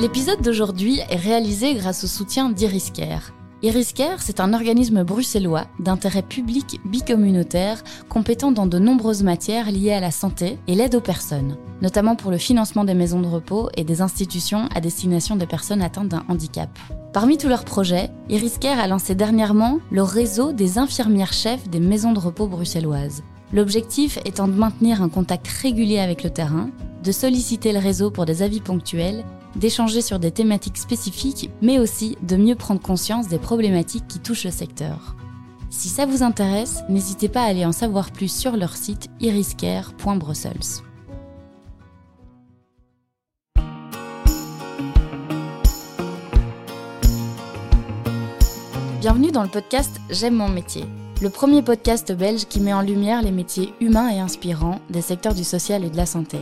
L'épisode d'aujourd'hui est réalisé grâce au soutien d'Iriscare. Iriscare, c'est un organisme bruxellois d'intérêt public bicommunautaire compétent dans de nombreuses matières liées à la santé et l'aide aux personnes, notamment pour le financement des maisons de repos et des institutions à destination des personnes atteintes d'un handicap. Parmi tous leurs projets, Iriscare a lancé dernièrement le réseau des infirmières chefs des maisons de repos bruxelloises. L'objectif étant de maintenir un contact régulier avec le terrain, de solliciter le réseau pour des avis ponctuels d'échanger sur des thématiques spécifiques, mais aussi de mieux prendre conscience des problématiques qui touchent le secteur. Si ça vous intéresse, n'hésitez pas à aller en savoir plus sur leur site iriscare.brussels. Bienvenue dans le podcast J'aime mon métier, le premier podcast belge qui met en lumière les métiers humains et inspirants des secteurs du social et de la santé.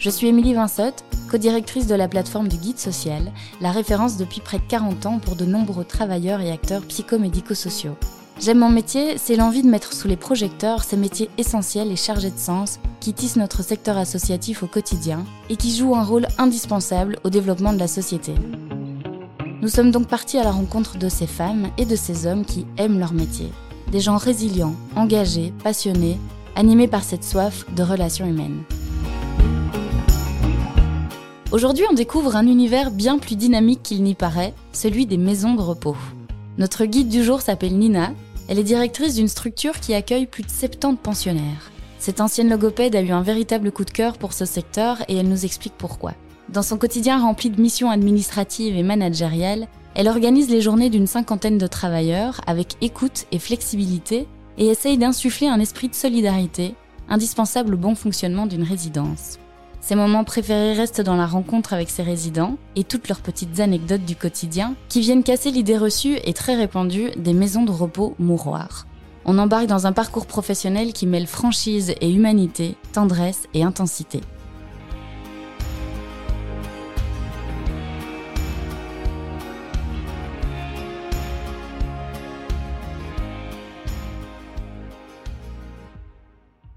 Je suis Émilie Vinsotte, co-directrice de la plateforme du Guide Social, la référence depuis près de 40 ans pour de nombreux travailleurs et acteurs psychomédico-sociaux. J'aime mon métier, c'est l'envie de mettre sous les projecteurs ces métiers essentiels et chargés de sens qui tissent notre secteur associatif au quotidien et qui jouent un rôle indispensable au développement de la société. Nous sommes donc partis à la rencontre de ces femmes et de ces hommes qui aiment leur métier. Des gens résilients, engagés, passionnés, animés par cette soif de relations humaines. Aujourd'hui, on découvre un univers bien plus dynamique qu'il n'y paraît, celui des maisons de repos. Notre guide du jour s'appelle Nina. Elle est directrice d'une structure qui accueille plus de 70 pensionnaires. Cette ancienne logopède a eu un véritable coup de cœur pour ce secteur et elle nous explique pourquoi. Dans son quotidien rempli de missions administratives et managériales, elle organise les journées d'une cinquantaine de travailleurs avec écoute et flexibilité et essaye d'insuffler un esprit de solidarité, indispensable au bon fonctionnement d'une résidence. Ses moments préférés restent dans la rencontre avec ses résidents et toutes leurs petites anecdotes du quotidien qui viennent casser l'idée reçue et très répandue des maisons de repos mouroirs. On embarque dans un parcours professionnel qui mêle franchise et humanité, tendresse et intensité.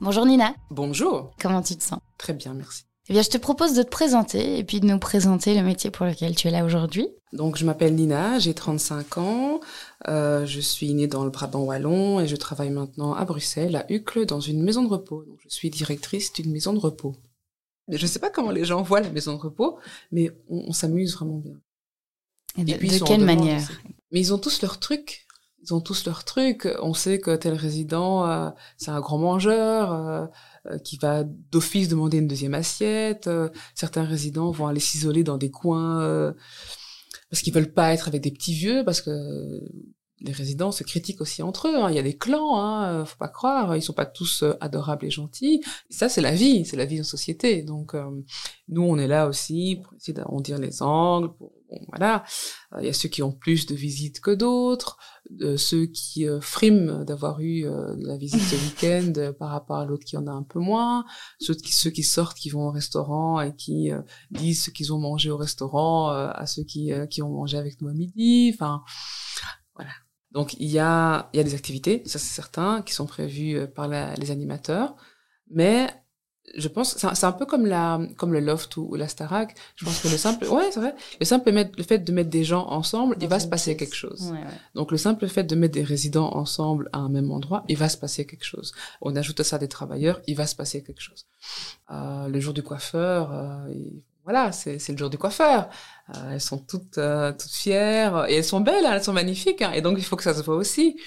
Bonjour Nina. Bonjour. Comment tu te sens? Très bien, merci. Eh bien, je te propose de te présenter et puis de nous présenter le métier pour lequel tu es là aujourd'hui. Donc, je m'appelle Nina, j'ai 35 ans, euh, je suis née dans le Brabant wallon et je travaille maintenant à Bruxelles, à Uccle, dans une maison de repos. Donc, je suis directrice d'une maison de repos. Je ne sais pas comment les gens voient la maison de repos, mais on, s'amuse vraiment bien. Et de, puis, de quelle manière? Mais ils ont tous leurs trucs. Ils ont tous leurs trucs. On sait que tel résident, euh, c'est un grand mangeur. Euh, euh, qui va d'office demander une deuxième assiette. Euh, certains résidents vont aller s'isoler dans des coins euh, parce qu'ils veulent pas être avec des petits vieux, parce que les résidents se critiquent aussi entre eux. Hein. Il y a des clans, hein, faut pas croire. Ils sont pas tous adorables et gentils. ça, c'est la vie, c'est la vie en société. Donc, nous, on est là aussi pour essayer d'arrondir les angles, voilà, il y a ceux qui ont plus de visites que d'autres, ceux qui euh, friment d'avoir eu euh, la visite ce week-end par rapport à l'autre qui en a un peu moins, ceux qui, ceux qui sortent, qui vont au restaurant et qui euh, disent ce qu'ils ont mangé au restaurant à ceux qui, qui ont mangé avec nous à midi, enfin, voilà. Donc il y a, il y a des activités, ça c'est certain, qui sont prévues par les animateurs, mais je pense c'est un peu comme la comme le loft ou, la Starac. Je pense que le simple ouais c'est vrai. Le simple le fait de mettre des gens ensemble il va se passer quelque chose. Donc le simple fait de mettre des résidents ensemble à un même endroit il va se passer quelque chose. On ajoute à ça des travailleurs il va se passer quelque chose. Euh, le jour du coiffeur euh, voilà c'est le jour du coiffeur. Euh, elles sont toutes euh, toutes fières. Et elles sont belles hein, elles sont magnifiques hein, et donc il faut que ça se voit aussi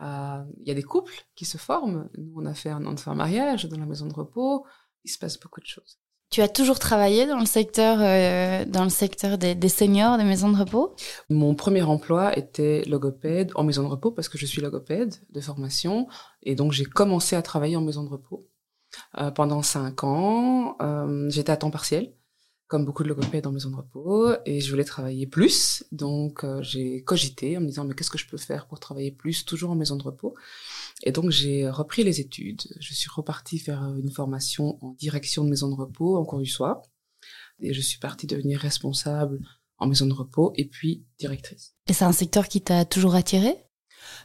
il y a des couples qui se forment. Nous, on a fait un, an mariage dans la maison de repos. Il se passe beaucoup de choses. Tu as toujours travaillé dans le secteur, euh, dans le secteur des, des, seniors, des maisons de repos? Mon premier emploi était logopède en maison de repos parce que je suis logopède de formation et donc j'ai commencé à travailler en maison de repos euh, pendant cinq ans. Euh, J'étais à temps partiel comme beaucoup de logopèdes en maison de repos, et je voulais travailler plus. Donc, euh, j'ai cogité en me disant, mais qu'est-ce que je peux faire pour travailler plus, toujours en maison de repos Et donc, j'ai repris les études. Je suis repartie faire une formation en direction de maison de repos en cours du soir. Et je suis partie devenir responsable en maison de repos et puis directrice. Et c'est un secteur qui t'a toujours attiré?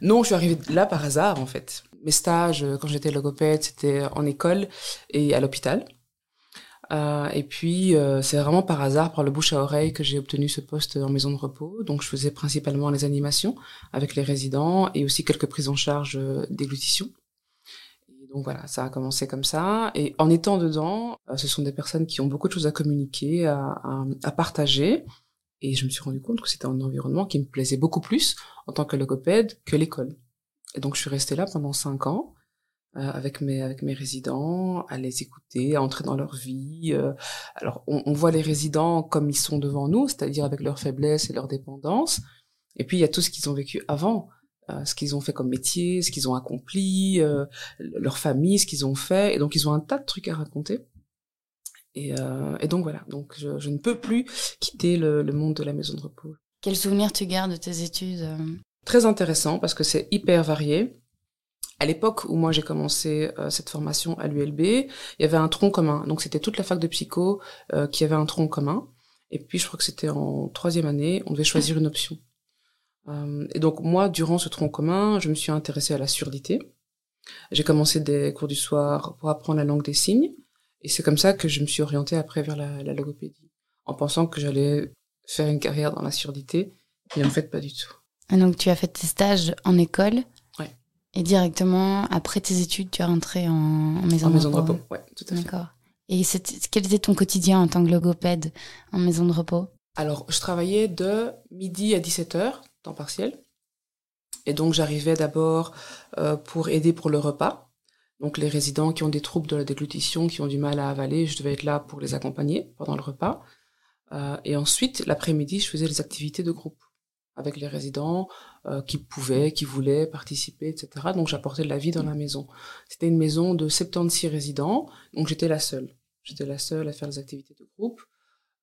Non, je suis arrivée là par hasard, en fait. Mes stages, quand j'étais logopède, c'était en école et à l'hôpital. Euh, et puis, euh, c'est vraiment par hasard, par le bouche à oreille, que j'ai obtenu ce poste en maison de repos. Donc, je faisais principalement les animations avec les résidents et aussi quelques prises en charge euh, déglutition. donc voilà, ça a commencé comme ça. Et en étant dedans, ce sont des personnes qui ont beaucoup de choses à communiquer, à, à partager. Et je me suis rendu compte que c'était un environnement qui me plaisait beaucoup plus en tant que logopède que l'école. Et donc, je suis restée là pendant cinq ans. Euh, avec mes avec mes résidents, à les écouter, à entrer dans leur vie. Euh. alors on, on, voit les résidents comme ils sont devant nous, c'est-à-dire avec leurs faiblesses et leurs dépendances. Et puis il y a tout ce qu'ils ont vécu avant, euh, ce qu'ils ont fait comme métier, ce qu'ils ont accompli, leur famille, ce qu'ils ont fait. Et donc ils ont un tas de trucs à raconter. Et, et donc voilà, donc je, je, ne peux plus quitter le, le, monde de la maison de repos. Quel souvenir tu gardes de tes études Très intéressant parce que c'est hyper varié à l'époque où moi j'ai commencé euh, cette formation à l'ULB, il y avait un tronc commun. Donc c'était toute la fac de psycho euh, qui avait un tronc commun. Et puis je crois que c'était en troisième année, on devait choisir une option. Euh, et donc moi, durant ce tronc commun, je me suis intéressée à la surdité. J'ai commencé des cours du soir pour apprendre la langue des signes. Et c'est comme ça que je me suis orientée après vers la, la logopédie, en pensant que j'allais faire une carrière dans la surdité. Et en fait, pas du tout. Et donc tu as fait tes stages en école et directement, après tes études, tu es rentré en, en maison, en de, maison repos. de repos. Ouais, tout à fait. D'accord. Et quel était ton quotidien en tant que logopède en maison de repos? Alors, je travaillais de midi à 17h, temps partiel. Et donc, j'arrivais d'abord euh, pour aider pour le repas. Donc, les résidents qui ont des troubles de la déglutition, qui ont du mal à avaler, je devais être là pour les accompagner pendant le repas. Euh, et ensuite, l'après-midi, je faisais les activités de groupe avec les résidents euh, qui pouvaient, qui voulaient participer, etc. Donc j'apportais de la vie dans la maison. C'était une maison de 76 résidents, donc j'étais la seule. J'étais la seule à faire les activités de groupe.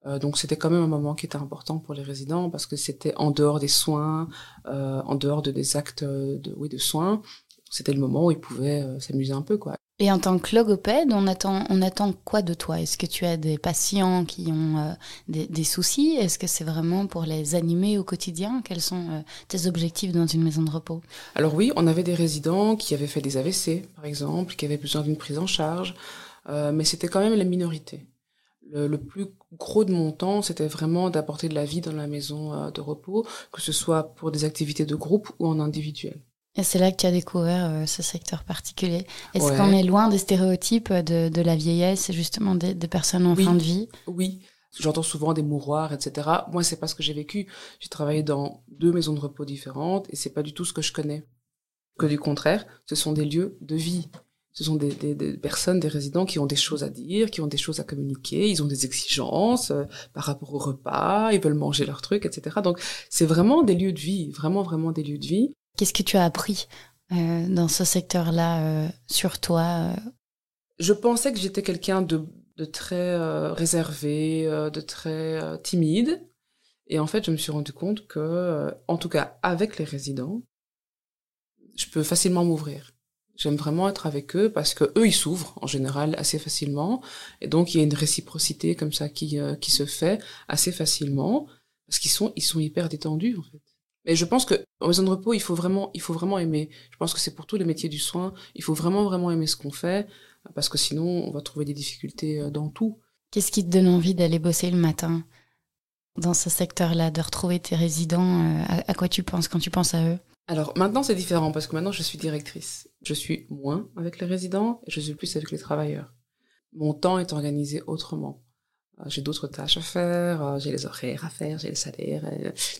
Euh, donc c'était quand même un moment qui était important pour les résidents parce que c'était en dehors des soins, euh, en dehors de des actes de, oui, de soins. C'était le moment où ils pouvaient euh, s'amuser un peu, quoi. Et en tant que logopède, on attend, on attend quoi de toi? Est-ce que tu as des patients qui ont euh, des, des, soucis? Est-ce que c'est vraiment pour les animer au quotidien? Quels sont euh, tes objectifs dans une maison de repos? Alors oui, on avait des résidents qui avaient fait des AVC, par exemple, qui avaient besoin d'une prise en charge, euh, mais c'était quand même la minorité. Le, le, plus gros de mon temps, c'était vraiment d'apporter de la vie dans la maison euh, de repos, que ce soit pour des activités de groupe ou en individuel. Et c'est là que tu as découvert euh, ce secteur particulier. Est-ce ouais. qu'on est loin des stéréotypes de, de la vieillesse et justement des, des personnes en oui. fin de vie? Oui, j'entends souvent des mouroirs, etc. Moi, c'est pas ce que j'ai vécu. J'ai travaillé dans deux maisons de repos différentes et c'est pas du tout ce que je connais. Que du contraire, ce sont des lieux de vie. Ce sont des, des, des, personnes, des résidents qui ont des choses à dire, qui ont des choses à communiquer, ils ont des exigences euh, par rapport au repas, ils veulent manger leurs trucs, etc. Donc, c'est vraiment des lieux de vie, vraiment, vraiment des lieux de vie. Qu'est-ce que tu as appris euh, dans ce secteur-là euh, sur toi euh? Je pensais que j'étais quelqu'un de, très réservé, de très timide. Et en fait, je me suis rendu compte que, en tout cas avec les résidents, je peux facilement m'ouvrir. J'aime vraiment être avec eux parce que eux ils s'ouvrent en général assez facilement et donc il y a une réciprocité comme ça qui se fait assez facilement parce qu'ils sont hyper détendus. Mais je pense que en maison de repos, il faut vraiment, il faut vraiment aimer. Je pense que c'est pour tous les métiers du soin. Il faut vraiment, vraiment aimer ce qu'on fait, parce que sinon, on va trouver des difficultés dans tout. Qu'est-ce qui te donne envie d'aller bosser le matin dans ce secteur-là, de retrouver tes résidents à, à quoi tu penses quand tu penses à eux? Alors maintenant, c'est différent parce que maintenant, je suis directrice. Je suis moins avec les résidents et je suis plus avec les travailleurs. Mon temps est organisé autrement j'ai d'autres tâches à faire, j'ai les horaires à faire, j'ai les salaires,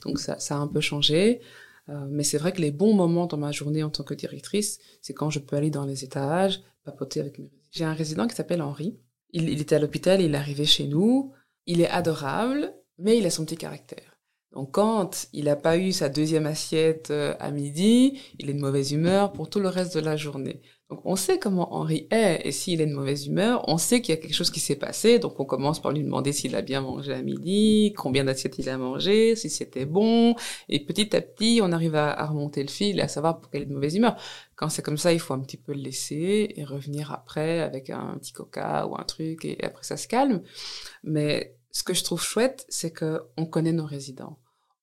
donc ça, ça a un peu changé. Euh, mais c'est vrai que les bons moments dans ma journée en tant que directrice, c'est quand je peux aller dans les étages, papoter avec mes J'ai un résident qui s'appelle Henri. Il, il était à l'hôpital, il est arrivé chez nous. Il est adorable, mais il a son petit caractère. Donc quand il n'a pas eu sa deuxième assiette à midi, il est de mauvaise humeur pour tout le reste de la journée. Donc on sait comment Henri est, et s'il est de mauvaise humeur, on sait qu'il y a quelque chose qui s'est passé, donc on commence par lui demander s'il a bien mangé à midi, combien d'assiettes il a mangé, si c'était bon, et petit à petit on arrive à, remonter le fil et à savoir pourquoi il est de mauvaise humeur. Quand c'est comme ça, il faut un petit peu le laisser et revenir après avec un petit coca ou un truc, et après ça se calme. Mais ce que je trouve chouette, c'est que on connaît nos résidents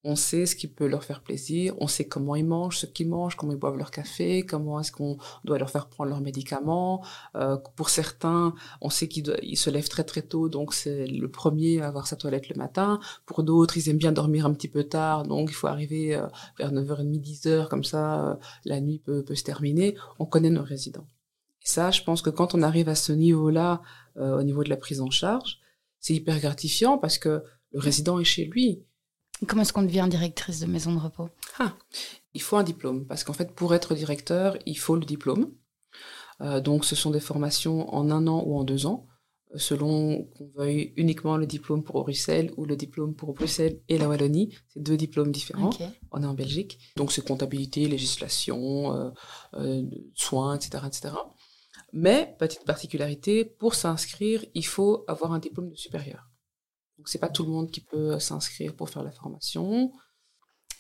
on sait ce qui peut leur faire plaisir, on sait comment ils mangent, ce qu'ils mangent, comment ils boivent leur café, comment est-ce qu'on doit leur faire prendre leurs médicaments. Euh, pour certains, on sait qu'ils se lèvent très très tôt, donc c'est le premier à avoir sa toilette le matin. Pour d'autres, ils aiment bien dormir un petit peu tard, donc il faut arriver euh, vers 9h30, 10h, comme ça euh, la nuit peut, peut se terminer. On connaît nos résidents. Et ça, je pense que quand on arrive à ce niveau-là, au niveau de la prise en charge, c'est hyper gratifiant parce que le résident est chez lui Comment est-ce qu'on devient directrice de maison de repos? Ah, Il faut un diplôme, parce qu'en fait, pour être directeur, il faut le diplôme. Euh, donc, ce sont des formations en un an ou en deux ans, euh, selon qu'on veuille uniquement le diplôme pour Bruxelles ou le diplôme pour Bruxelles et la Wallonie. C'est deux diplômes différents. On est en Belgique. Donc, c'est comptabilité, législation, euh, soins, etc., etc. Mais, petite particularité, pour s'inscrire, il faut avoir un diplôme de supérieur. Donc c'est pas tout le monde qui peut s'inscrire pour faire la formation.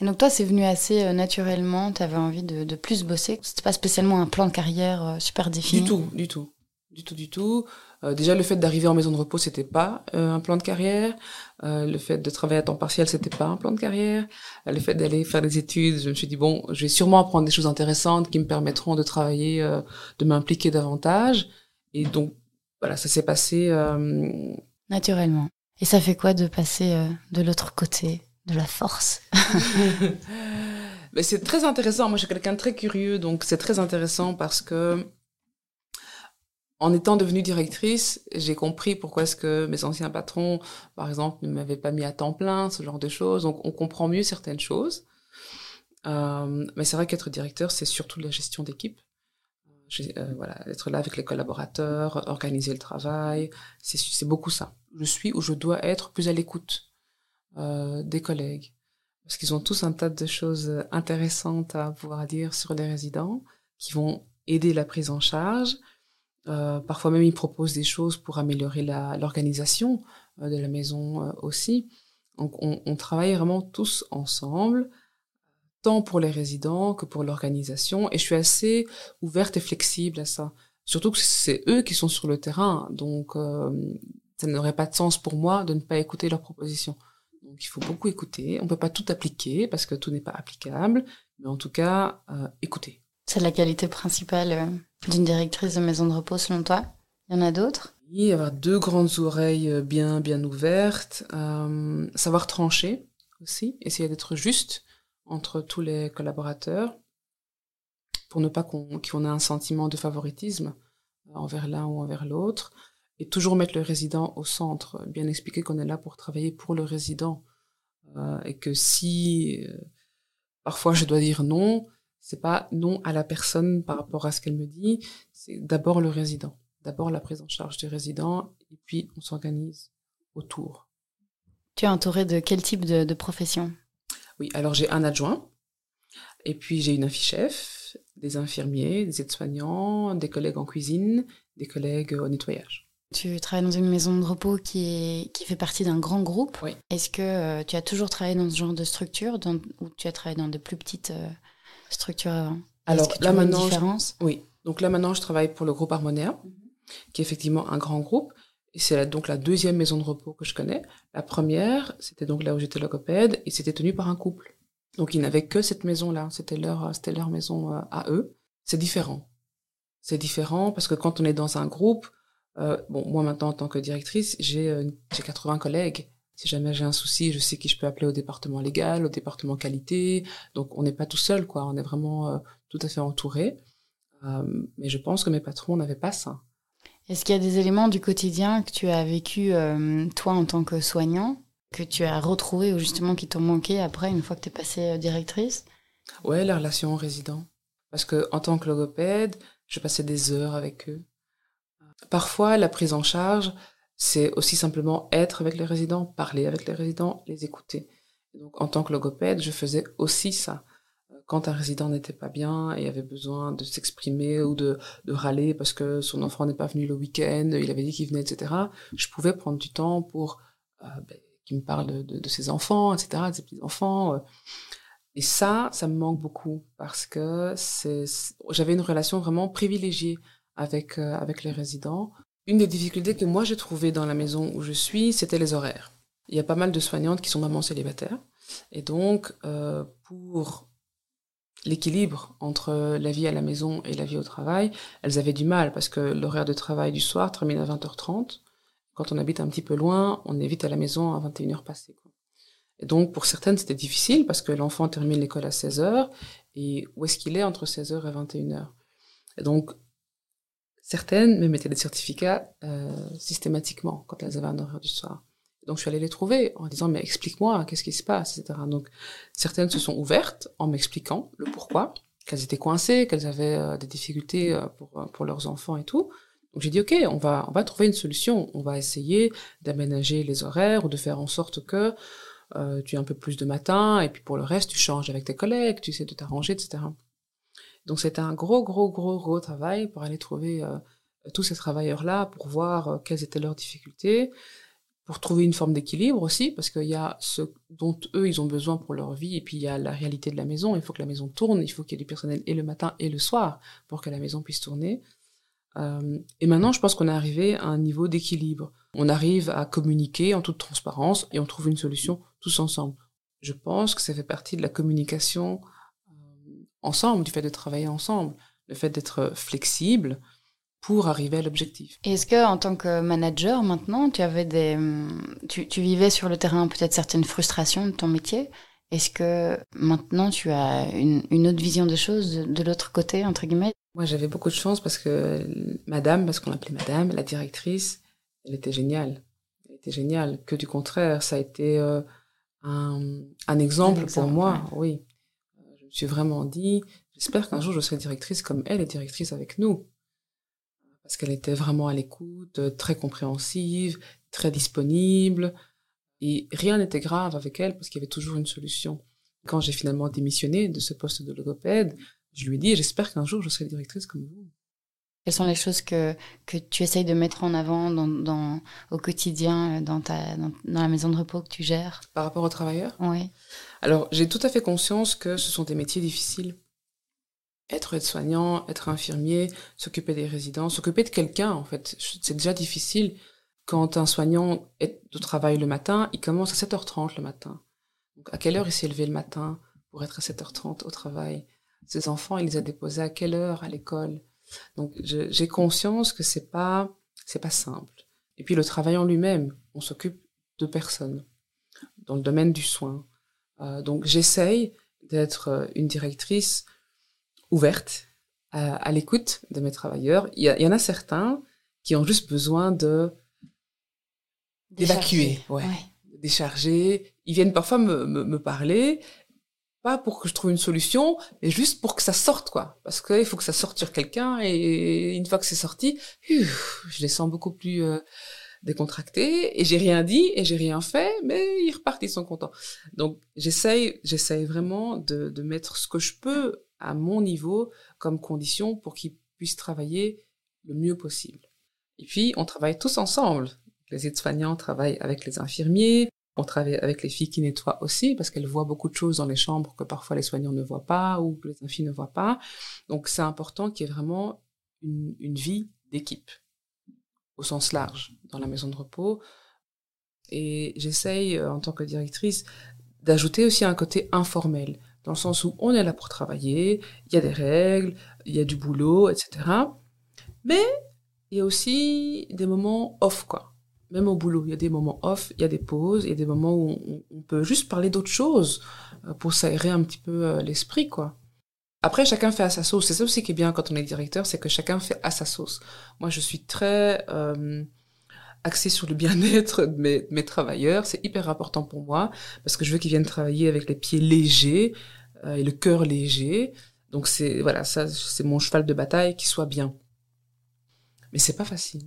Et donc toi, c'est venu assez euh, naturellement, tu avais envie de, de, plus bosser. C'était pas spécialement un plan de carrière euh, super défini. Du tout, du tout, du tout, du tout. Euh, déjà, le fait d'arriver en maison de repos, c'était pas un plan de carrière. le fait de travailler à temps partiel, c'était pas un plan de carrière. le fait d'aller faire des études, je me suis dit bon, je vais sûrement apprendre des choses intéressantes qui me permettront de travailler, de m'impliquer davantage. Et donc voilà, ça s'est passé naturellement. Et ça fait quoi de passer euh, de l'autre côté de la force? Mais c'est très intéressant. Moi, je suis quelqu'un de très curieux, donc c'est très intéressant parce que en étant devenue directrice, j'ai compris pourquoi est-ce que mes anciens patrons, par exemple, ne m'avaient pas mis à temps plein, ce genre de choses. Donc, on comprend mieux certaines choses. Euh, mais c'est vrai qu'être directeur, c'est surtout la gestion d'équipe. Euh, voilà, être là avec les collaborateurs, organiser le travail, c'est beaucoup ça. Je suis où je dois être plus à l'écoute euh, des collègues. Parce qu'ils ont tous un tas de choses intéressantes à pouvoir dire sur les résidents, qui vont aider la prise en charge. Euh, parfois même, ils proposent des choses pour améliorer l'organisation de la maison aussi. Donc, on, on travaille vraiment tous ensemble tant pour les résidents que pour l'organisation. Et je suis assez ouverte et flexible à ça. Surtout que c'est eux qui sont sur le terrain. Donc, euh, ça n'aurait pas de sens pour moi de ne pas écouter leurs propositions. Donc, il faut beaucoup écouter. On peut pas tout appliquer parce que tout n'est pas applicable. Mais en tout cas, euh, écouter. C'est la qualité principale euh, d'une directrice de maison de repos selon toi? Il y en a d'autres? Oui, avoir deux grandes oreilles bien, bien ouvertes. savoir trancher aussi. Essayer d'être juste entre tous les collaborateurs pour ne pas qu'on ait un sentiment de favoritisme envers l'un ou envers l'autre et toujours mettre le résident au centre, bien expliquer qu'on est là pour travailler pour le résident euh, et que si euh, parfois je dois dire non, c'est pas non à la personne par rapport à ce qu'elle me dit, c'est d'abord le résident, d'abord la prise en charge du résident et puis on s'organise autour. Tu es entouré de quel type de, de profession? Oui, alors j'ai un adjoint, et puis j'ai une chef, des infirmiers, des aides-soignants, des collègues en cuisine, des collègues au nettoyage. Tu travailles dans une maison de repos qui, est, qui fait partie d'un grand groupe. Oui. Est-ce que euh, tu as toujours travaillé dans ce genre de structure ou tu as travaillé dans de plus petites euh, structures avant? Alors que là maintenant, différence? Oui. Donc là maintenant, je travaille pour le groupe Harmonia, mhm. qui est effectivement un grand groupe. Et c'est donc la deuxième maison de repos que je connais. La première, c'était donc là où j'étais logopède, et c'était tenu par un couple. Donc ils n'avaient que cette maison-là. C'était leur, c'était leur maison euh, à eux. C'est différent. C'est différent parce que quand on est dans un groupe, euh, bon, moi maintenant en tant que directrice, j'ai euh, j'ai 80 collègues. Si jamais j'ai un souci, je sais qui je peux appeler au département légal, au département qualité. Donc on n'est pas tout seul, quoi. On est vraiment euh, tout à fait entouré. Euh, mais je pense que mes patrons n'avaient pas ça. Est-ce qu'il y a des éléments du quotidien que tu as vécu, euh, toi, en tant que soignant, que tu as retrouvé ou justement qui t'ont manqué après, une fois que tu es passée euh, directrice? Ouais, la relation aux résidents. Parce que en tant que logopède, je passais des heures avec eux. Parfois, la prise en charge, c'est aussi simplement être avec les résidents, parler avec les résidents, les écouter. donc, en tant que logopède, je faisais aussi ça quand un résident n'était pas bien et avait besoin de s'exprimer ou de, de râler parce que son enfant n'est pas venu le week-end, il avait dit qu'il venait, etc., je pouvais prendre du temps pour euh, ben, qu'il me parle de, ses enfants, etc., de ses petits-enfants. Euh. Et ça, ça me manque beaucoup parce que j'avais une relation vraiment privilégiée avec, euh, avec les résidents. Une des difficultés que moi j'ai trouvées dans la maison où je suis, c'était les horaires. Il y a pas mal de soignantes qui sont mamans célibataires Et donc, pour l'équilibre entre la vie à la maison et la vie au travail, elles avaient du mal parce que l'horaire de travail du soir termine à 20h30. Quand on habite un petit peu loin, on est vite à la maison à 21h passées. Et donc, pour certaines, c'était difficile parce que l'enfant termine l'école à 16h et où est-ce qu'il est entre 16h et 21h Et donc, certaines me mettaient des certificats euh, systématiquement quand elles avaient un horaire du soir. Donc je suis allée les trouver en disant mais explique-moi qu'est-ce qui se passe, etc. Donc certaines se sont ouvertes en m'expliquant le pourquoi, qu'elles étaient coincées, qu'elles avaient euh, des difficultés euh, pour, euh, pour leurs enfants et tout. Donc j'ai dit ok, on va on va trouver une solution, on va essayer d'aménager les horaires ou de faire en sorte que euh, tu aies un peu plus de matin et puis pour le reste tu changes avec tes collègues, tu sais de t'arranger, etc. Donc c'était un gros gros gros gros travail pour aller trouver tous ces travailleurs là pour voir quelles étaient leurs difficultés pour trouver une forme d'équilibre aussi, parce qu'il y a ce dont eux, ils ont besoin pour leur vie, et puis il y a la réalité de la maison. Il faut que la maison tourne, il faut qu'il y ait du personnel et le matin et le soir pour que la maison puisse tourner. Euh, et maintenant, je pense qu'on est arrivé à un niveau d'équilibre. On arrive à communiquer en toute transparence et on trouve une solution tous ensemble. Je pense que ça fait partie de la communication euh, ensemble, du fait de travailler ensemble, le fait d'être flexible, pour arriver à l'objectif. Est-ce que en tant que manager maintenant, tu avais des, tu, tu vivais sur le terrain peut-être certaines frustrations de ton métier? Est-ce que maintenant tu as une, une autre vision des choses de, de l'autre côté entre guillemets? Moi, j'avais beaucoup de chance parce que Madame, parce qu'on l'appelait Madame, la directrice, elle était géniale. Elle était géniale. Que du contraire, ça a été euh, un, un, exemple un, exemple pour moi. Ouais. Oui, je me suis vraiment dit, j'espère qu'un jour je serai directrice comme elle est directrice avec nous parce qu'elle était vraiment à l'écoute, euh, très compréhensive, très disponible, et rien n'était grave avec elle parce qu'il y avait toujours une solution. Quand j'ai finalement démissionné de ce poste de logopède, je lui ai dit, j'espère qu'un jour je serai directrice comme vous. Quelles sont les choses que, que tu essayes de mettre en avant dans, dans, au quotidien dans, ta, dans, dans, la maison de repos que tu gères? Par rapport aux travailleurs? Oui. Alors, j'ai tout à fait conscience que ce sont des métiers difficiles être aide-soignant, être infirmier, s'occuper des résidents, s'occuper de quelqu'un, en fait. C'est déjà difficile. Quand un soignant est au travail le matin, il commence à 7h30 le matin. Donc, à quelle heure il s'est levé le matin pour être à 7h30 au travail? Ses enfants, il les a déposés à quelle heure à l'école? Donc, j'ai conscience que c'est pas, c'est pas simple. Et puis, le travail en lui-même, on s'occupe de personnes dans le domaine du soin. Euh, donc, j'essaye d'être une directrice ouverte à, à l'écoute de mes travailleurs. Il y, en a certains qui ont juste besoin de d'évacuer, ouais, ouais. décharger. Ils viennent parfois me, me, me, parler, pas pour que je trouve une solution, mais juste pour que ça sorte, quoi. Parce qu'il faut que ça sorte sur quelqu'un, et une fois que c'est sorti, je les sens beaucoup plus euh, décontractés, et j'ai rien dit, et j'ai rien fait, mais ils repartent, ils sont contents. Donc j'essaye, j'essaye vraiment de, de mettre ce que je peux à mon niveau comme condition pour qu'ils puissent travailler le mieux possible. Et puis, on travaille tous ensemble. Les aides-soignants travaillent avec les infirmiers, on travaille avec les filles qui nettoient aussi, parce qu'elles voient beaucoup de choses dans les chambres que parfois les soignants ne voient pas ou que les infirmiers ne voient pas. Donc, c'est important qu'il y ait vraiment une, une vie d'équipe, au sens large, dans la maison de repos. Et j'essaye, en tant que directrice, d'ajouter aussi un côté informel dans le sens où on est là pour travailler, il y a des règles, il y a du boulot, etc. Mais il y a aussi des moments off, quoi. Même au boulot, il y a des moments off, il y a des pauses, il y a des moments où on, peut juste parler d'autres choses euh, pour s'aérer un petit peu euh, l'esprit, quoi. Après, chacun fait à sa sauce. C'est ça aussi qui est bien quand on est directeur, c'est que chacun fait à sa sauce. Moi, je suis très euh, axée sur le bien-être de mes, de mes travailleurs. C'est hyper important pour moi parce que je veux qu'ils viennent travailler avec les pieds légers, euh, et le cœur léger. Donc c'est voilà, ça c'est mon cheval de bataille qui soit bien. Mais c'est pas facile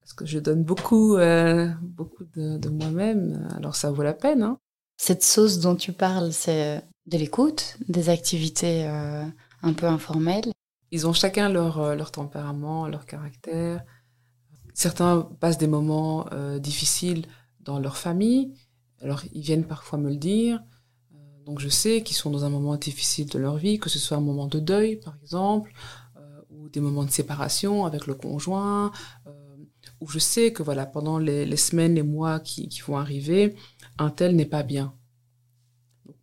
parce que je donne beaucoup euh, beaucoup de, de moi-même. Alors ça vaut la peine. Hein. Cette sauce dont tu parles, c'est de l'écoute, des activités euh, un peu informelles. Ils ont chacun leur euh, leur tempérament, leur caractère. Certains passent des moments euh, difficiles dans leur famille. Alors ils viennent parfois me le dire. Donc je sais qu'ils sont dans un moment difficile de leur vie, que ce soit un moment de deuil par exemple, euh, ou des moments de séparation avec le conjoint, euh, où je sais que voilà pendant les, les semaines, les mois qui, qui, vont arriver, un tel n'est pas bien.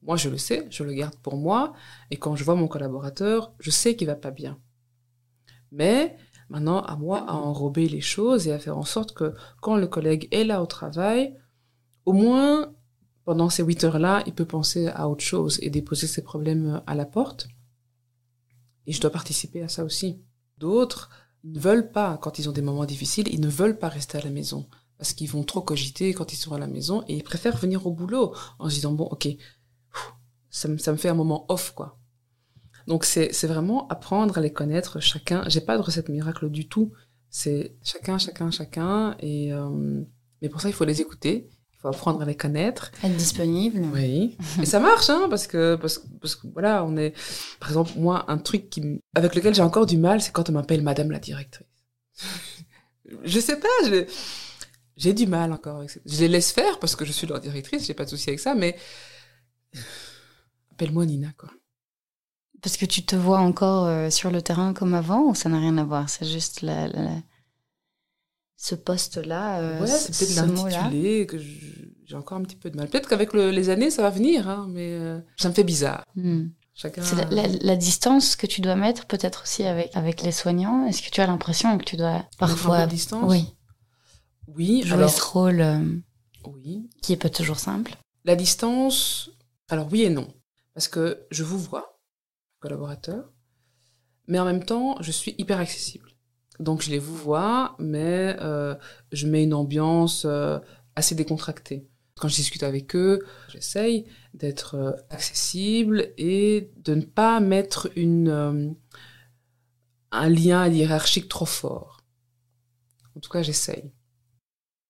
moi, je le sais, je le garde pour moi. Et quand je vois mon collaborateur, je sais qu'il va pas bien. Mais maintenant, à moi à enrober les choses et à faire en sorte que quand le collègue est là au travail, au moins, pendant ces huit heures-là, il peut penser à autre chose et déposer ses problèmes à la porte. Et je dois participer à ça aussi. D'autres ne veulent pas, quand ils ont des moments difficiles, ils ne veulent pas rester à la maison parce qu'ils vont trop cogiter quand ils sont à la maison et ils préfèrent venir au boulot en se disant bon ok ça me, ça me fait un moment off quoi donc c'est vraiment apprendre à les connaître chacun. J'ai pas de recette miracle du tout. C'est chacun chacun chacun. Et euh, mais pour ça il faut les écouter. Il faut apprendre à les connaître. Être disponible. Oui. Et ça marche hein parce que parce, parce que voilà on est par exemple moi un truc qui avec lequel j'ai encore du mal c'est quand on m'appelle madame la directrice. Je sais pas je j'ai du mal encore avec ça. Je les laisse faire parce que je suis leur directrice, j'ai pas de souci avec ça, mais appelle-moi Nina, quoi. Parce que tu te vois encore euh, sur le terrain comme avant ou ça n'a rien à voir? C'est juste la, la, ce poste-là, euh, ouais, c'est peut-être l'intitulé que j'ai encore un petit peu de mal. Peut-être qu'avec les années, ça va venir, hein, mais euh, ça me fait bizarre. Hmm. Chacun... C'est la, distance que tu dois mettre peut-être aussi avec, avec les soignants. Est-ce que tu as l'impression que tu dois parfois... Distance? Oui. Oui, jouer alors, ce rôle euh, oui. qui est pas toujours simple. La distance, alors oui et non. Parce que je vous vois, collaborateur, mais en même temps, je suis hyper accessible. Donc je les vous vois, mais euh, je mets une ambiance euh, assez décontractée. Quand je discute avec eux, j'essaye d'être euh, accessible et de ne pas mettre une, un lien hiérarchique trop fort. En tout cas, j'essaye.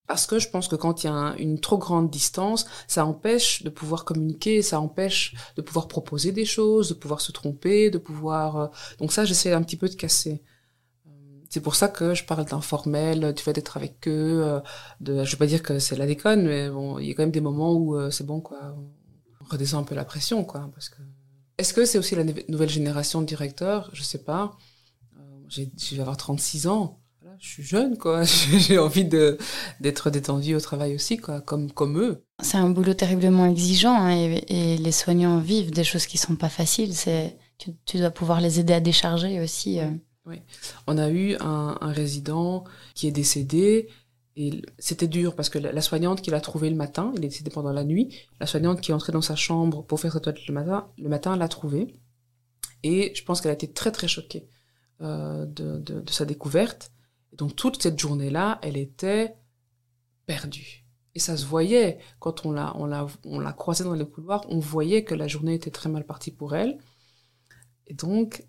Parce que je pense que quand il y a un, une trop grande distance, ça empêche de pouvoir communiquer, ça empêche de pouvoir proposer des choses, de pouvoir se tromper, de pouvoir... Euh... Donc ça, j'essaie un petit peu de casser. C'est pour ça que je parle d'informel, du fait d'être avec eux. euh, De, je vais pas dire que c'est la déconne, mais bon, il y a quand même des moments où euh, c'est bon, quoi. On redescend un peu la pression, quoi. Parce que... Est-ce que c'est aussi la nouvelle génération de directeurs? Je sais pas. Euh, je vais avoir 36 ans je suis jeune, quoi. J'ai envie de d'être détendue au travail aussi, quoi, comme comme eux. C'est un boulot terriblement exigeant hein, et, et les soignants vivent des choses qui sont pas faciles. C'est tu, tu dois pouvoir les aider à décharger aussi. euh. On a eu un, un résident qui est décédé et c'était dur parce que la, la soignante qui l'a trouvé le matin, il est décédé pendant la nuit. La soignante qui est entrée dans sa chambre pour faire sa toilette le matin, le matin l'a trouvé et je pense qu'elle a été très très choquée euh, de, de, de sa découverte. Donc toute cette journée-là, elle était perdue. Et ça se voyait quand on l'a, on l'a, on l'a croisée dans les couloirs, on voyait que la journée était très mal partie pour elle. Et donc,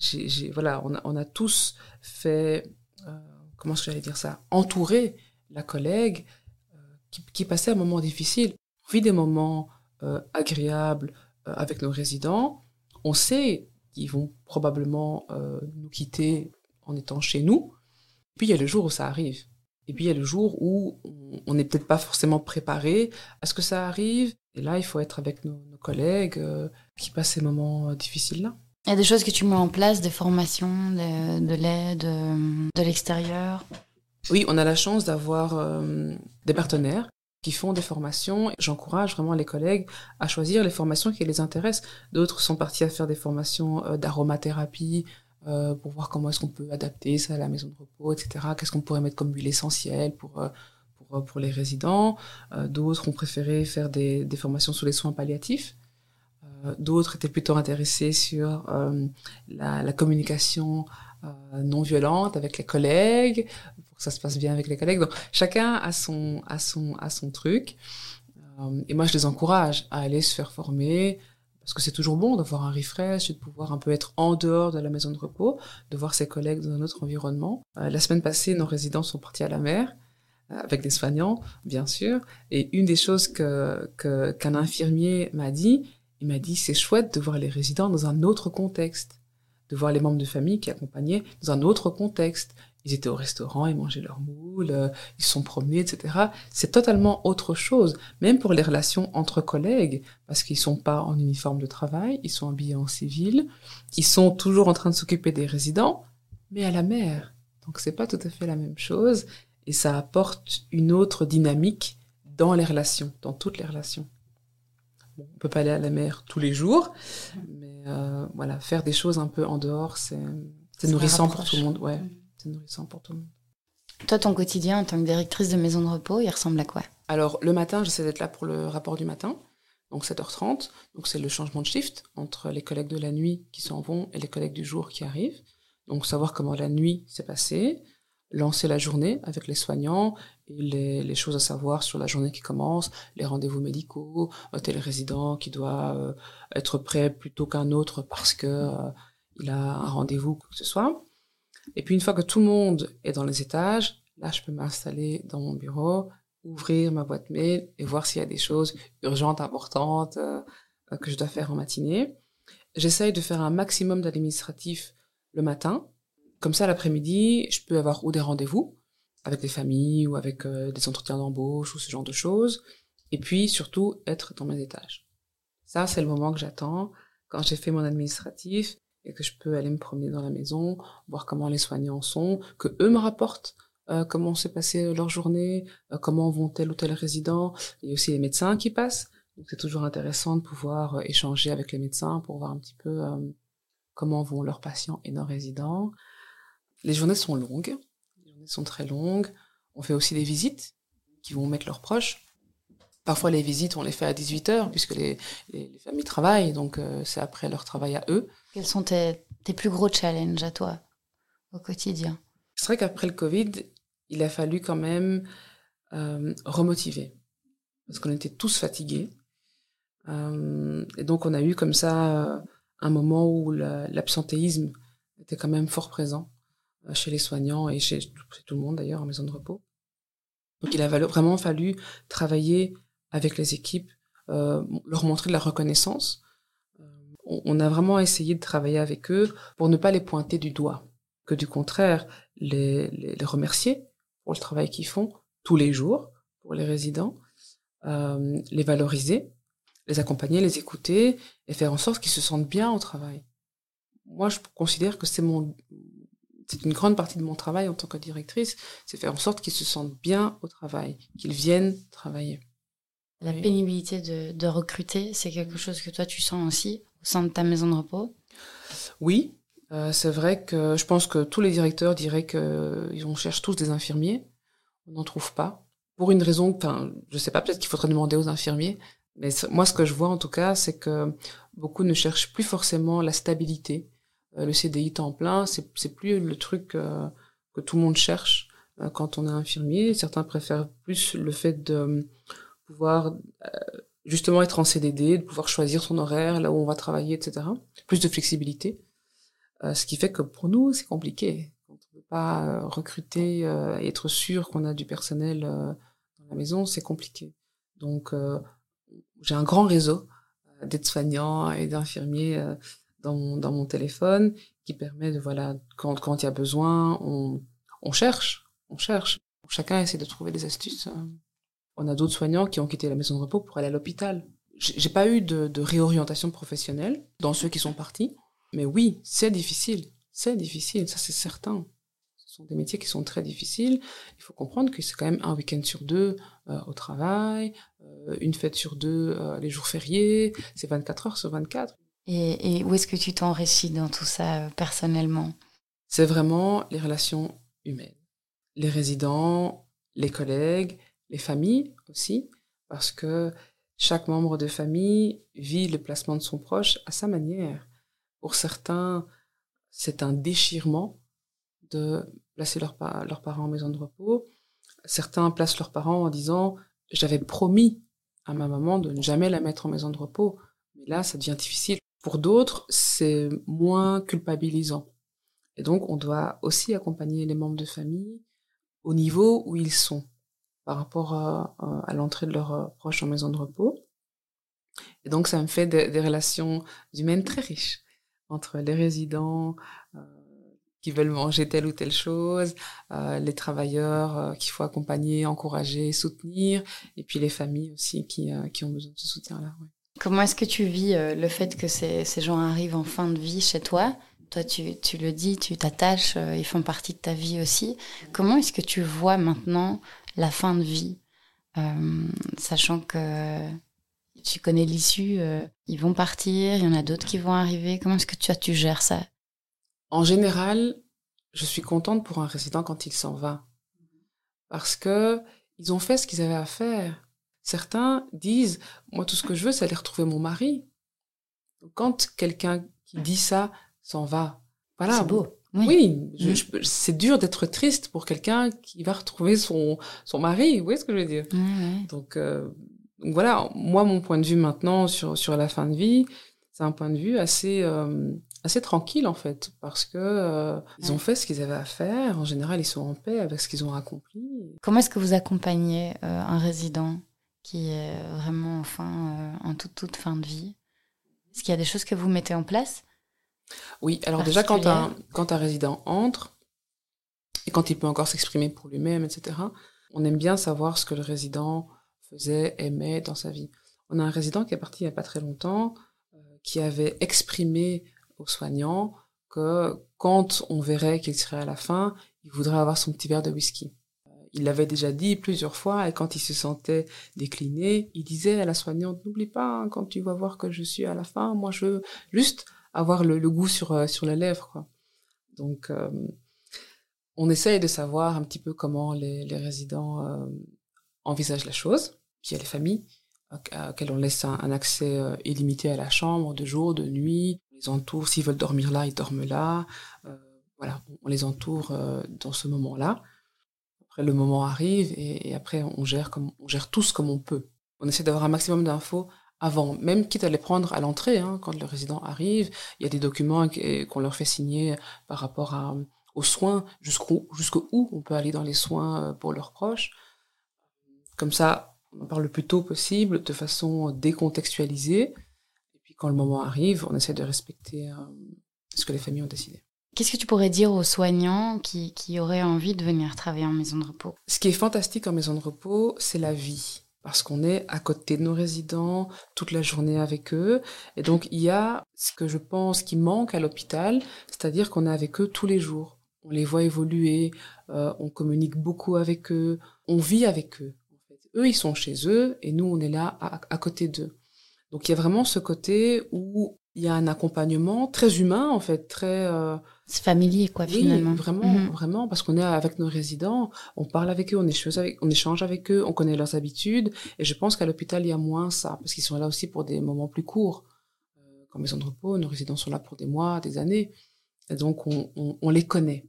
j'ai, voilà, on a, tous fait, euh, comment j'allais dire ça, entourer la collègue euh, qui, passait un moment difficile. On vit des moments euh, agréables avec nos résidents. On sait qu'ils vont probablement nous quitter en étant chez nous. Puis il y a le jour où ça arrive. Et puis il y a le jour où on n'est peut-être pas forcément préparé à ce que ça arrive. Et là, il faut être avec nos, nos collègues euh, qui passent ces moments euh, difficiles-là. Il y a des choses que tu mets en place, des formations, de, de l'aide euh, de l'extérieur. Oui, on a la chance d'avoir euh, des partenaires qui font des formations. J'encourage vraiment les collègues à choisir les formations qui les intéressent. D'autres sont partis à faire des formations d'aromathérapie euh, pour voir comment est-ce qu'on peut adapter ça à la maison de repos, etc. Qu'est-ce qu'on pourrait mettre comme huile essentielle pour, euh, pour, pour les résidents. Euh, D'autres ont préféré faire des, des formations sur les soins palliatifs. Euh, D'autres étaient plutôt intéressés sur euh, la, la communication euh, non violente avec les collègues, pour que ça se passe bien avec les collègues. Donc chacun a son, a son, a son truc. Euh, et moi, je les encourage à aller se faire former, parce que c'est toujours bon d'avoir un refresh, et de pouvoir un peu être en dehors de la maison de repos, de voir ses collègues dans un autre environnement. Euh, la semaine passée, nos résidents sont partis à la mer, euh, avec des soignants, bien sûr. Et une des choses que qu'un infirmier m'a dit, il m'a dit, c'est chouette de voir les résidents dans un autre contexte, de voir les membres de famille qui accompagnaient dans un autre contexte. Ils étaient au restaurant, ils mangeaient leur moule, euh, ils se sont promenés, etc. C'est totalement autre chose, même pour les relations entre collègues, parce qu'ils sont pas en uniforme de travail, ils sont habillés en civil, ils sont toujours en train de s'occuper des résidents, mais à la mer. Donc c'est pas tout à fait la même chose, et ça apporte une autre dynamique dans les relations, dans toutes les relations. Bon, on peut pas aller à la mer tous les jours, mais euh, voilà, faire des choses un peu en dehors, c'est nourrissant pour tout le monde. Ouais, c'est nourrissant pour tout le monde. Toi, ton quotidien en tant que directrice de maison de repos, il ressemble à quoi? Alors, le matin, j'essaie d'être là pour le rapport du matin, donc 7h30. Donc, c'est le changement de shift entre les collègues de la nuit qui s'en vont et les collègues du jour qui arrivent. Donc, savoir comment la nuit s'est passée, lancer la journée avec les soignants et les, choses à savoir sur la journée qui commence, les rendez-vous médicaux, un tel résident qui doit euh, être prêt plutôt qu'un autre parce que euh, il a un rendez-vous, quoi que ce soit. Et puis une fois que tout le monde est dans les étages, là je peux m'installer dans mon bureau, ouvrir ma boîte mail et voir s'il y a des choses urgentes, importantes euh, que je dois faire en matinée. J'essaye de faire un maximum d'administratif le matin comme ça, l'après-midi, je peux avoir ou des rendez-vous avec des familles ou avec euh, des entretiens d'embauche ou ce genre de choses. Et puis, surtout, être dans mes étages. Ça, c'est le moment que j'attends quand j'ai fait mon administratif et que je peux aller me promener dans la maison, voir comment les soignants sont, que eux me rapportent euh, comment s'est passé leur journée, euh, comment vont tel ou tel résident. Il y a aussi les médecins qui passent. Donc c'est toujours intéressant de pouvoir échanger avec les médecins pour voir un petit peu comment vont leurs patients et nos résidents. Les journées sont longues, les journées sont très longues. On fait aussi des visites qui vont mettre leurs proches. Parfois, les visites, on les fait à 18h, puisque les, familles travaillent, donc euh, c'est après leur travail à eux. Quels sont tes, plus gros challenges à toi au quotidien? C'est vrai qu'après le Covid, il a fallu quand même euh, remotiver, parce qu'on était tous fatigués. Euh, et donc, on a eu comme ça un moment où l'absentéisme était quand même fort présent. Euh, chez les soignants et chez, tout le monde d'ailleurs en maison de repos. Donc il a vraiment fallu travailler avec les équipes, euh, leur montrer de la reconnaissance. On, a vraiment essayé de travailler avec eux pour ne pas les pointer du doigt, que du contraire, les, les, remercier pour le travail qu'ils font tous les jours pour les résidents, euh, les valoriser, les accompagner, les écouter et faire en sorte qu'ils se sentent bien au travail. Moi, je considère que c'est mon, c'est une grande partie de mon travail en tant que directrice, c'est faire en sorte qu'ils se sentent bien au travail, qu'ils viennent travailler. La pénibilité de, recruter, c'est quelque chose que toi tu sens aussi? au sein de ta maison de repos Oui, euh, c'est vrai que je pense que tous les directeurs diraient qu'on cherche tous des infirmiers. On n'en trouve pas. Pour une raison, enfin, je sais pas, peut-être qu'il faudrait demander aux infirmiers. Mais moi, ce que je vois en tout cas, c'est que beaucoup ne cherchent plus forcément la stabilité. Euh, le CDI temps plein, c'est plus le truc euh, que tout le monde cherche euh, quand on est infirmier. Certains préfèrent plus le fait de pouvoir justement être en CDD, de pouvoir choisir son horaire, là où on va travailler, etc. Plus de flexibilité. ce qui fait que pour nous, c'est compliqué. Quand on ne peut pas recruter et être sûr qu'on a du personnel dans la maison, c'est compliqué. Donc, j'ai un grand réseau d'aides-soignants et d'infirmiers dans mon, téléphone qui permet de, voilà, quand, quand il y a besoin, on, on cherche, on cherche. Chacun essaie de trouver des astuces. On a d'autres soignants qui ont quitté la maison de repos pour aller à l'hôpital. J'ai pas eu de, de, réorientation professionnelle dans ceux qui sont partis, mais oui, c'est difficile. C'est difficile, ça c'est certain. Ce sont des métiers qui sont très difficiles. Il faut comprendre que c'est quand même un week-end sur deux euh, au travail, euh, une fête sur deux euh, les jours fériés, c'est 24 heures sur 24. Et, où est-ce que tu t'enrichis dans tout ça personnellement? C'est vraiment les relations humaines. Les résidents, les collègues, les familles aussi, parce que chaque membre de famille vit le placement de son proche à sa manière. Pour certains, c'est un déchirement de placer leurs parents en maison de repos. Certains placent leurs parents en disant j'avais promis à ma maman de ne jamais la mettre en maison de repos, mais là ça devient difficile. Pour d'autres, c'est moins culpabilisant. Et donc, on doit aussi accompagner les membres de famille au niveau où ils sont par rapport à, l'entrée de leurs proches en maison de repos. Et donc, ça me fait des, relations humaines très riches entre les résidents euh, qui veulent manger telle ou telle chose, euh, les travailleurs euh, qu'il faut accompagner, encourager, soutenir, et puis les familles aussi qui, qui ont besoin de ce soutien-là. Comment est-ce que tu vis euh, le fait que ces, ces, gens arrivent en fin de vie chez toi? Toi, tu, tu, le dis, tu t'attaches, euh, ils font partie de ta vie aussi. Comment est-ce que tu vois maintenant la fin de vie euh, Sachant que tu connais l'issue, ils vont partir, il y en a d'autres qui vont arriver. Comment est-ce que tu, tu gères ça? En général, je suis contente pour un résident quand il s'en va. Parce que ils ont fait ce qu'ils avaient à faire. Certains disent, moi, tout ce que je veux, c'est aller retrouver mon mari. Quand quelqu'un qui dit ça s'en va, voilà. C'est beau. Oui, mm. c'est dur d'être triste pour quelqu'un qui va retrouver son, son mari. Vous voyez ce que je veux dire? Donc, euh, donc, voilà, moi, mon point de vue maintenant sur, sur la fin de vie, c'est un point de vue assez, euh, assez tranquille en fait, parce que euh, ils ont fait ce qu'ils avaient à faire. En général, ils sont en paix avec ce qu'ils ont accompli. Comment est-ce que vous accompagnez un résident qui est vraiment enfin en toute toute fin de vie? Est-ce qu'il y a des choses que vous mettez en place? Oui, alors déjà quand un, quand un résident entre, et quand il peut encore s'exprimer pour lui-même, etc., on aime bien savoir ce que le résident faisait, aimait dans sa vie. On a un résident qui est parti il n'y a pas très longtemps, euh, qui avait exprimé aux soignants que quand on verrait qu'il serait à la fin, il voudrait avoir son petit verre de whisky. Euh, il l'avait déjà dit plusieurs fois et quand il se sentait décliné, il disait à la soignante, n'oublie pas, hein, quand tu vas voir que je suis à la fin, moi je veux juste avoir le, goût sur, euh, sur la lèvre. Quoi. Donc, euh, on essaye de savoir un petit peu comment les, résidents euh, envisagent la chose. Puis il y a les familles auxquelles on laisse un, accès illimité à la chambre, de jour, de nuit. On les entoure, s'ils veulent dormir là, ils dorment là. voilà, on les entoure dans ce moment-là. Après, le moment arrive et, et, après, on gère, comme, on gère tous comme on peut. On essaie d'avoir un maximum d'infos avant, même quitte à les prendre à l'entrée, hein, quand le résident arrive, il y a des documents qu'on leur fait signer par rapport à, aux soins, jusqu'où jusqu'où on peut aller dans les soins euh, pour leurs proches. Comme ça, on en parle le plus tôt possible, de façon décontextualisée. Et puis quand le moment arrive, on essaie de respecter euh, ce que les familles ont décidé. Qu'est-ce que tu pourrais dire aux soignants qui, qui auraient envie de venir travailler en maison de repos? Ce qui est fantastique en maison de repos, c'est la vie parce qu'on est à côté de nos résidents toute la journée avec eux. Et donc, il y a ce que je pense qui manque à l'hôpital, c'est-à-dire qu'on est avec eux tous les jours. On les voit évoluer, euh, on communique beaucoup avec eux, on vit avec eux. Eux, ils sont chez eux et nous, on est là à côté d'eux. Donc, il y a vraiment ce côté où il y a un accompagnement très humain, en fait, très... Euh, c'est familier, quoi, finalement. vraiment, mhm. vraiment, parce qu'on est avec nos résidents, on parle avec eux, on échange avec, on échange avec eux, on connaît leurs habitudes, et je pense qu'à l'hôpital, il y a moins ça, parce qu'ils sont là aussi pour des moments plus courts. Euh, comme maison de repos, nos résidents sont là pour des mois, des années, et donc on, on, on les connaît.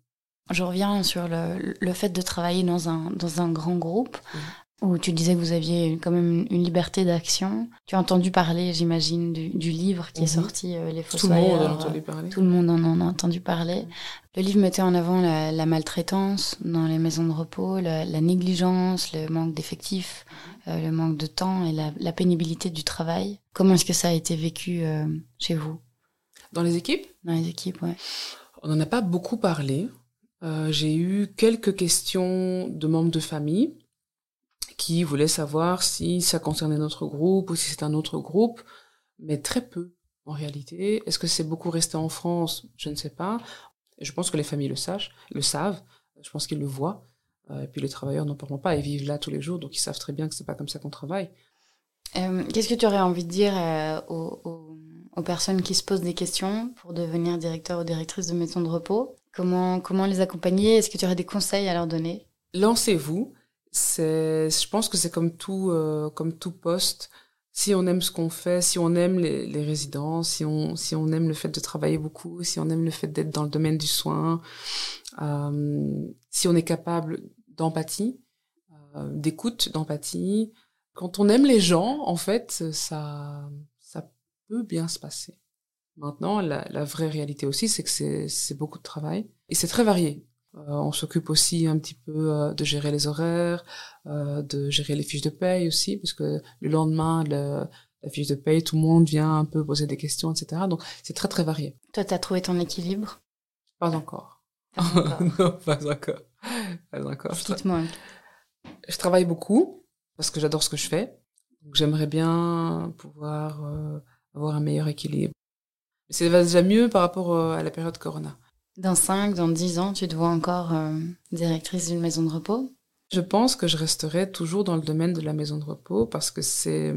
Je reviens sur le, le, fait de travailler dans un, dans un grand groupe où tu disais que vous aviez quand même une liberté d'action. Tu as entendu parler, j'imagine, du, livre qui est mhm. sorti, euh, Les Fossoyeurs. Tout le monde en a entendu parler. Tout le monde en, a entendu parler. Le livre mettait en avant la, maltraitance dans les maisons de repos, la, négligence, le manque d'effectifs, euh, le manque de temps et la, pénibilité du travail. Comment est-ce que ça a été vécu euh, chez vous? Dans les équipes? Dans les équipes, ouais. On n'en a pas beaucoup parlé. J'ai eu quelques questions de membres de famille qui voulait savoir si ça concernait notre groupe ou si c'est un autre groupe, mais très peu en réalité. Est-ce que c'est beaucoup resté en France? Je ne sais pas. Je pense que les familles le, sachent, le savent. Je pense qu'ils le voient. Euh, et puis les travailleurs n'en parlent pas. Ils vivent là tous les jours, donc ils savent très bien que c'est pas comme ça qu'on travaille. Euh, qu'est-ce que tu aurais envie de dire euh, aux, aux, personnes qui se posent des questions pour devenir directeur ou directrice de maison de repos? Comment, comment les accompagner? Est-ce que tu aurais des conseils à leur donner? Lancez-vous c'est, je pense que c'est comme tout, euh, comme tout poste. Si on aime ce qu'on fait, si on aime les, les, résidents, si on, si on aime le fait de travailler beaucoup, si on aime le fait d'être dans le domaine du soin, euh, si on est capable d'empathie, euh, d'écoute, d'empathie, quand on aime les gens, en fait, ça, ça peut bien se passer. Maintenant, la, la vraie réalité aussi, c'est que c'est, beaucoup de travail et c'est très varié. Euh, on s'occupe aussi un petit peu euh, de gérer les horaires, euh, de gérer les fiches de paye aussi, parce que le lendemain, le, la fiche de paye, tout le monde vient un peu poser des questions, etc. Donc c'est très très varié. Toi, tu as trouvé ton équilibre? Pas encore. Pas encore. non, pas encore. Pas encore. Ce qui te manque Je travaille beaucoup parce que j'adore ce que je fais. J'aimerais bien pouvoir avoir un meilleur équilibre. C'est déjà mieux par rapport à la période Corona. Dans 5, dans 10 ans, tu te vois encore euh, directrice d'une maison de repos? Je pense que je resterai toujours dans le domaine de la maison de repos parce que c'est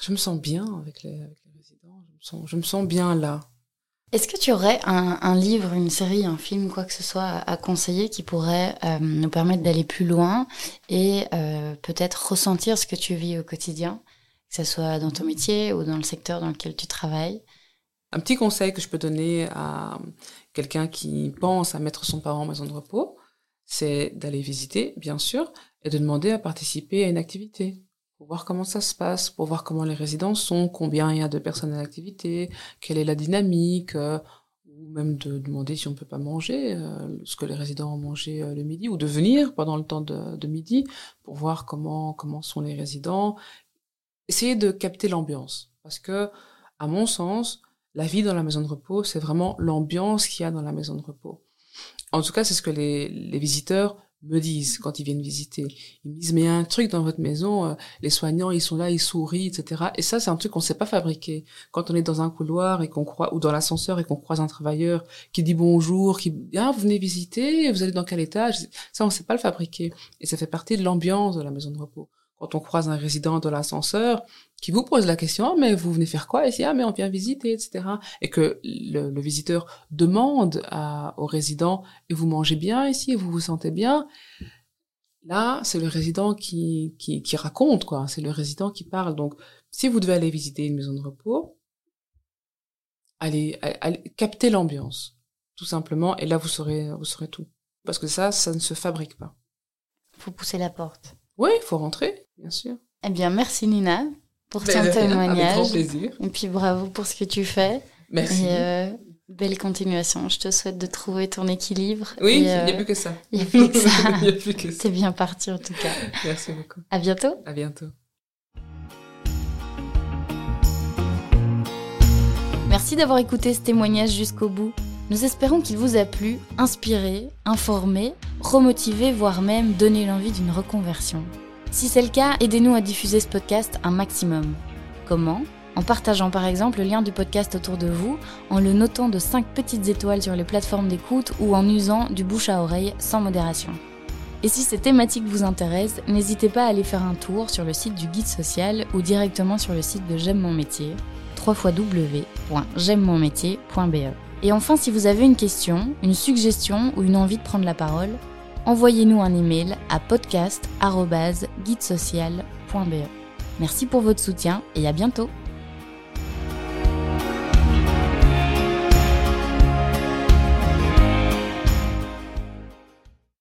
Je me sens bien avec les, résidents. Je me, sens, je me sens bien là. Est-ce que tu aurais un, livre, une série, un film, quoi que ce soit à, conseiller qui pourrait euh, nous permettre d'aller plus loin et euh, peut-être ressentir ce que tu vis au quotidien, que ce soit dans ton métier ou dans le secteur dans lequel tu travailles? Un petit conseil que je peux donner à quelqu'un qui pense à mettre son parent en maison de repos, c'est d'aller visiter, bien sûr, et de demander à participer à une activité pour voir comment ça se passe, pour voir comment les résidents sont, combien il y a de personnes à l'activité, quelle est la dynamique, euh, ou même de demander si on peut pas manger euh, ce que les résidents ont mangé euh, le midi, ou de venir pendant le temps de, de, midi pour voir comment comment sont les résidents. Essayer de capter l'ambiance, parce que à mon sens, la vie dans la maison de repos, c'est vraiment l'ambiance qu'il y a dans la maison de repos. En tout cas, c'est ce que les, les visiteurs me disent quand ils viennent visiter. Ils me disent, mais il y a un truc dans votre maison, euh, les soignants, ils sont là, ils sourient, etc. Et ça, c'est un truc qu'on ne sait pas fabriquer. Quand on est dans un couloir et qu'on croit, ou dans l'ascenseur et qu'on croise un travailleur qui dit bonjour, qui, ah, vous venez visiter, vous allez dans quel étage? Ça, on ne sait pas le fabriquer. Et ça fait partie de l'ambiance de la maison de repos quand on croise un résident de l'ascenseur qui vous pose la question, ah, mais vous venez faire quoi ici? Ah, mais on vient visiter, etc. Et que le, visiteur demande à, au résident, et vous mangez bien ici, vous vous sentez bien? Là, c'est le résident qui, qui, raconte, quoi. C'est le résident qui parle. Donc, si vous devez aller visiter une maison de repos, allez, allez capter l'ambiance, tout simplement, et là, vous saurez, vous saurez tout. Parce que ça, ça ne se fabrique pas. Faut pousser la porte. Oui, il faut rentrer, bien sûr. Eh bien, merci Nina pour ton témoignage. Avec grand plaisir. Et puis bravo pour ce que tu fais. Merci. Et, euh, belle continuation. Je te souhaite de trouver ton équilibre. Oui, il n'y a plus que ça. Il n'y a plus que ça. il a plus que ça. C'est bien parti en tout cas. Merci beaucoup. À bientôt. À bientôt. Merci d'avoir écouté ce témoignage jusqu'au bout. Nous espérons qu'il vous a plu, inspiré, informé, remotivé, voire même donné l'envie d'une reconversion. Si c'est le cas, aidez-nous à diffuser ce podcast un maximum. Comment? En partageant par exemple le lien du podcast autour de vous, en le notant de 5 petites étoiles sur les plateformes d'écoute ou en usant du bouche à oreille sans modération. Et si ces thématiques vous intéressent, n'hésitez pas à aller faire un tour sur le site du guide social ou directement sur le site de J'aime mon métier, www.j'aime-mon-métier.be. Et enfin, si vous avez une question, une suggestion ou une envie de prendre la parole, envoyez-nous un email à podcast.guidesocial.be. Merci pour votre soutien et à bientôt